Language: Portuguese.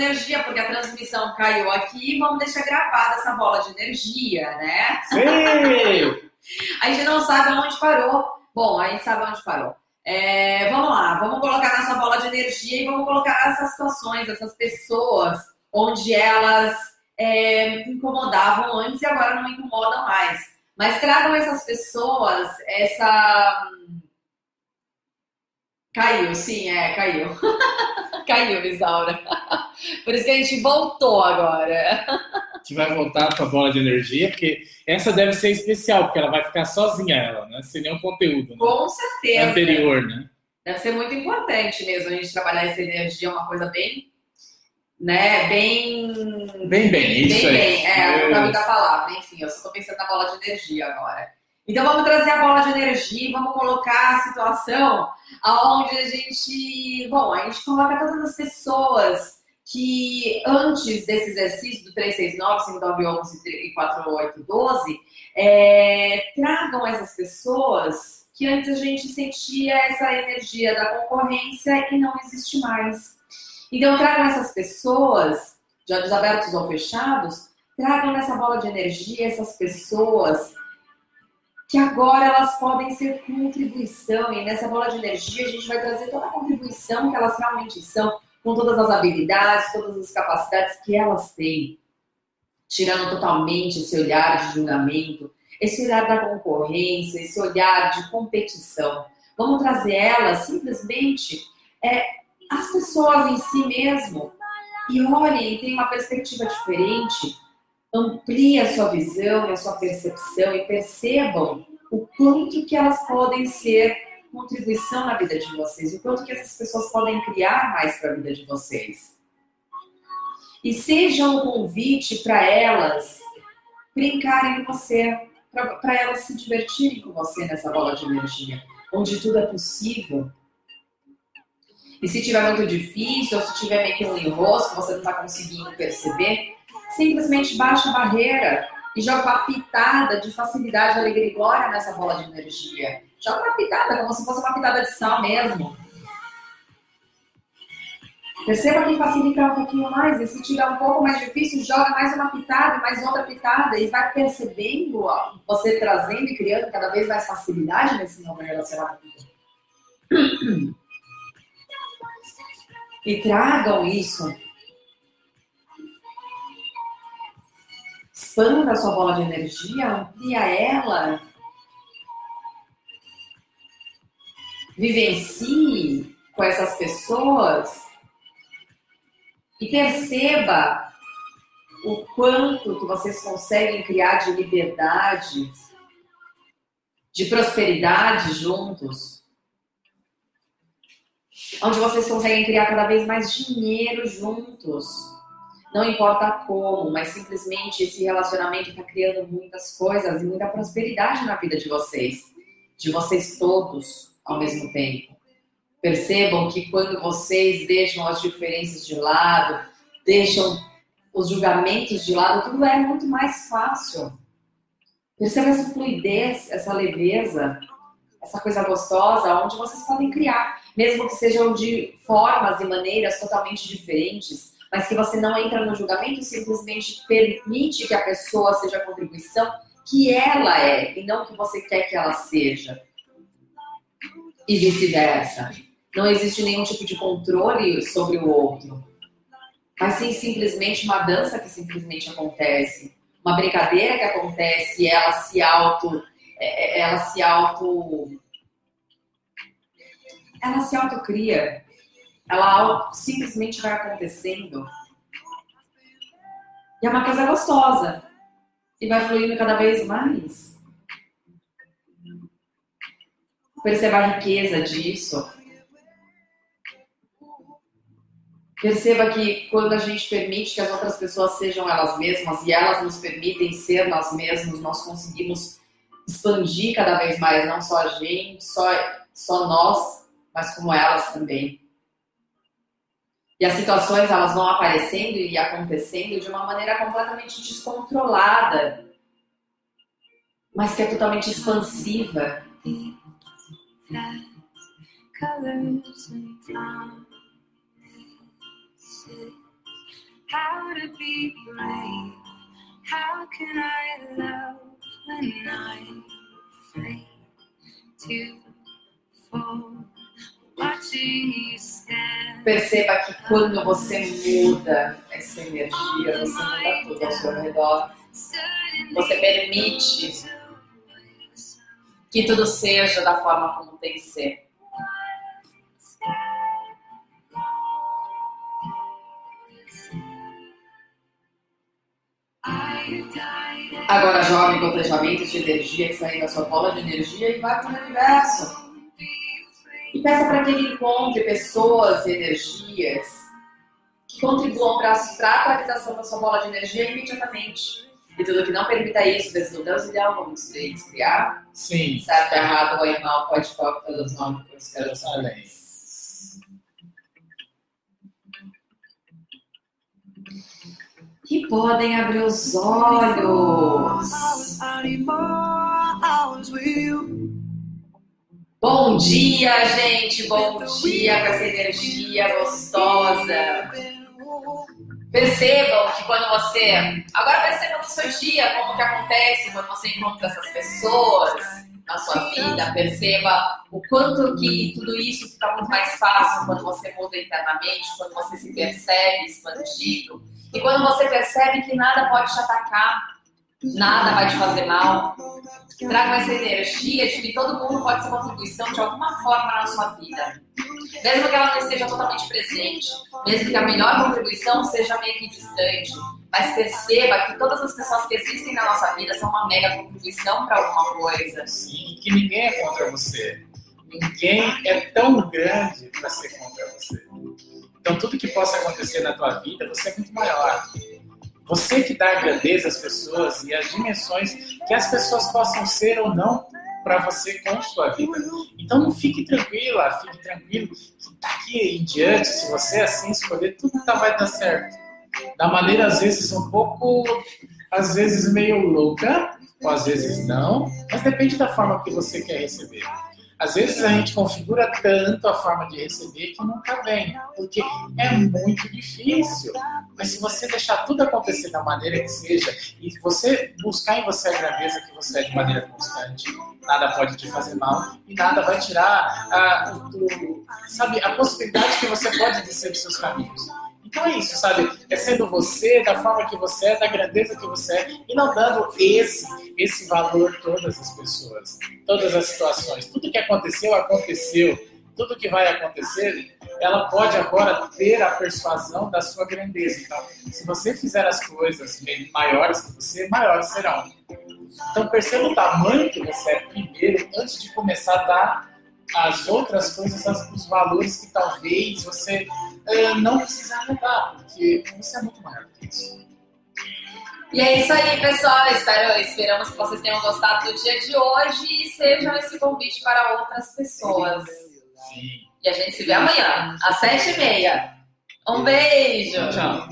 energia, porque a transmissão caiu aqui, vamos deixar gravada essa bola de energia, né? Sim! a gente não sabe onde parou. Bom, a gente sabe onde parou. É, vamos lá, vamos colocar nessa bola de energia e vamos colocar essas situações, essas pessoas, onde elas é, incomodavam antes e agora não incomodam mais. Mas tragam essas pessoas, essa. Caiu, sim, é, caiu. caiu, Isaura. Por isso que a gente voltou agora. A gente vai voltar para a bola de energia, porque essa deve ser especial, porque ela vai ficar sozinha, ela, né? Sem nenhum conteúdo. Né? Com certeza. Anterior, né? Deve ser muito importante mesmo a gente trabalhar essa energia, é uma coisa bem né, bem... Bem, bem, isso bem, bem. É, não muita palavra, enfim, eu só estou pensando na bola de energia agora. Então vamos trazer a bola de energia vamos colocar a situação aonde a gente, bom, a gente coloca todas as pessoas que antes desse exercício do 369, 5911 e 4812, é, tragam essas pessoas que antes a gente sentia essa energia da concorrência e não existe mais. Então, tragam essas pessoas, de olhos abertos ou fechados, tragam nessa bola de energia essas pessoas que agora elas podem ser contribuição. E nessa bola de energia a gente vai trazer toda a contribuição que elas realmente são, com todas as habilidades, todas as capacidades que elas têm. Tirando totalmente esse olhar de julgamento, esse olhar da concorrência, esse olhar de competição. Vamos trazer elas simplesmente é, as pessoas em si mesmo e olhem, tem uma perspectiva diferente, amplie a sua visão e a sua percepção e percebam o quanto que elas podem ser contribuição na vida de vocês, o quanto que essas pessoas podem criar mais para a vida de vocês. E seja um convite para elas brincarem com você, para elas se divertirem com você nessa bola de energia, onde tudo é possível, e se tiver muito difícil, ou se tiver meio que um enrosco, você não está conseguindo perceber, simplesmente baixa a barreira e joga uma pitada de facilidade, alegria e glória nessa bola de energia. Joga uma pitada, como se fosse uma pitada de sal mesmo. Perceba que facilita um pouquinho mais, e se tiver um pouco mais difícil, joga mais uma pitada, mais outra pitada, e vai percebendo ó, você trazendo e criando cada vez mais facilidade nesse novo relacionamento. e tragam isso. Expanda a sua bola de energia, amplia ela. Vivencie com essas pessoas e perceba o quanto que vocês conseguem criar de liberdade, de prosperidade juntos onde vocês conseguem criar cada vez mais dinheiro juntos. Não importa como, mas simplesmente esse relacionamento está criando muitas coisas e muita prosperidade na vida de vocês, de vocês todos ao mesmo tempo. Percebam que quando vocês deixam as diferenças de lado, deixam os julgamentos de lado, tudo é muito mais fácil. Perceba essa fluidez, essa leveza, essa coisa gostosa, onde vocês podem criar mesmo que sejam de formas e maneiras totalmente diferentes, mas que você não entra no julgamento, simplesmente permite que a pessoa seja a contribuição que ela é e não que você quer que ela seja. E vice-versa. Não existe nenhum tipo de controle sobre o outro. Mas sim simplesmente uma dança que simplesmente acontece. Uma brincadeira que acontece ela se auto. É, é, ela se auto ela se autocria. Ela simplesmente vai acontecendo. E é uma coisa gostosa. E vai fluindo cada vez mais. Perceba a riqueza disso. Perceba que quando a gente permite que as outras pessoas sejam elas mesmas e elas nos permitem ser nós mesmos, nós conseguimos expandir cada vez mais, não só a gente, só, só nós, mas como elas também. E as situações elas vão aparecendo e acontecendo de uma maneira completamente descontrolada, mas que é totalmente expansiva. Perceba que quando você muda essa energia, você muda tudo ao seu redor. Você permite que tudo seja da forma como tem que ser. Agora jogue gotejamentos de energia que saem da sua bola de energia e vai para o universo. E peça para que ele encontre pessoas e energias que contribuam para a atualização da sua bola de energia imediatamente. E tudo que não permita isso, desde o Deus ideal, vamos criar. Sim. Certo, errado, bom e mal, pode pode, todos nós, todos Além. Que podem abrir os olhos. Bom dia, gente. Bom dia com essa energia gostosa. Percebam que quando você. Agora percebam no seu dia como que acontece quando você encontra essas pessoas na sua vida. Perceba o quanto que tudo isso fica muito mais fácil quando você muda internamente, quando você se percebe expandido. E quando você percebe que nada pode te atacar, nada vai te fazer mal. Traga essa energia de que todo mundo pode ser contribuição de alguma forma na sua vida. Mesmo que ela não esteja totalmente presente, mesmo que a melhor contribuição seja meio que distante, mas perceba que todas as pessoas que existem na nossa vida são uma mega contribuição para alguma coisa. Sim, que ninguém é contra você. Ninguém é tão grande para ser contra você. Então, tudo que possa acontecer na tua vida, você é muito maior. Você que dá grandeza às pessoas e as dimensões que as pessoas possam ser ou não para você com sua vida. Então não fique tranquila, fique tranquilo que daqui em diante, se você assim escolher, tudo tá, vai dar certo. Da maneira, às vezes, um pouco, às vezes meio louca, ou às vezes não, mas depende da forma que você quer receber. Às vezes a gente configura tanto a forma de receber que nunca vem, porque é muito difícil. Mas se você deixar tudo acontecer da maneira que seja e você buscar em você a grandeza que você é de maneira constante, nada pode te fazer mal e nada vai tirar a, sabe, a possibilidade que você pode descer dos seus caminhos. Então é isso, sabe? É sendo você, da forma que você é, da grandeza que você é, e não dando esse, esse valor a todas as pessoas, todas as situações. Tudo que aconteceu, aconteceu. Tudo que vai acontecer, ela pode agora ter a persuasão da sua grandeza. Então, se você fizer as coisas maiores que você, maiores serão. Então, perceba o tamanho que você é primeiro, antes de começar a dar as outras coisas, os valores que talvez você é, não precisar mudar, porque você é muito maior que isso. E é isso aí, pessoal. Espero, esperamos que vocês tenham gostado do dia de hoje e sejam esse convite para outras pessoas. Sim. E a gente se vê amanhã, às sete e meia. Um beijo. Tchau.